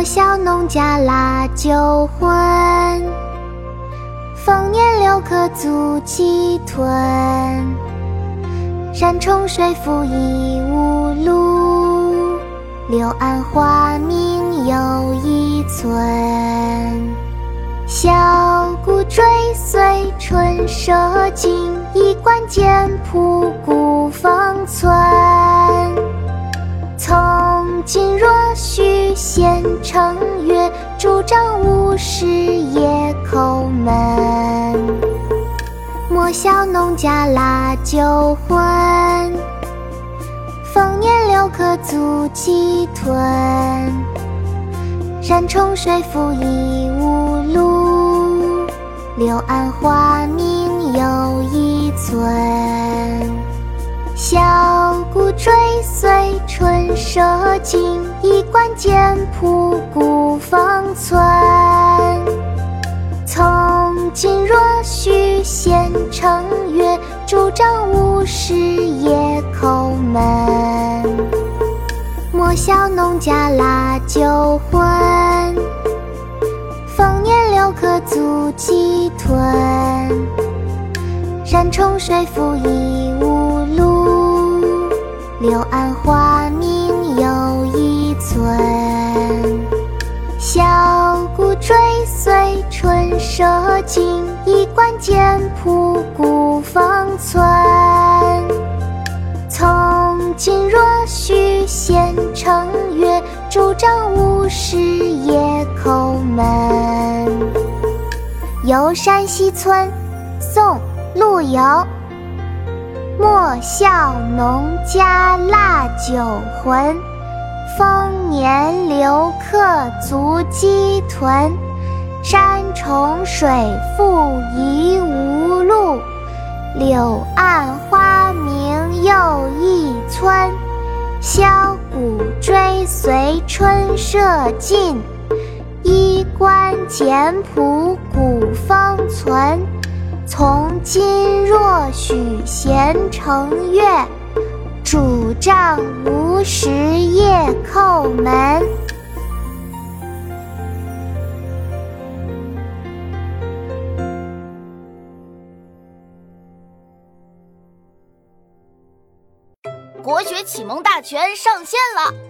莫笑农家腊酒浑，丰年留客足鸡豚。山重水复疑无路，柳暗花明又一村。箫鼓追随春社近，衣冠简朴古风存。正午时夜叩门。莫笑农家腊酒浑，丰年留客足鸡豚。山重水复疑无路，柳暗花明又一村。箫鼓追随春社近，衣冠简朴古风存。从今若许闲乘月，拄杖无时夜叩门。莫笑农家腊酒浑，丰年留客足鸡豚。山重水复疑，柳暗花明又一村。箫鼓追随春社近，衣冠简朴古风存。从今若许闲乘月，拄杖无时夜叩门。游山西村，宋·陆游。莫笑农家腊酒浑，丰年留客足鸡豚。山重水复疑无路，柳暗花明又一村。箫鼓追随春社近，衣冠简朴古风存。从今若许闲乘月，拄杖无时夜叩门。国学启蒙大全上线了！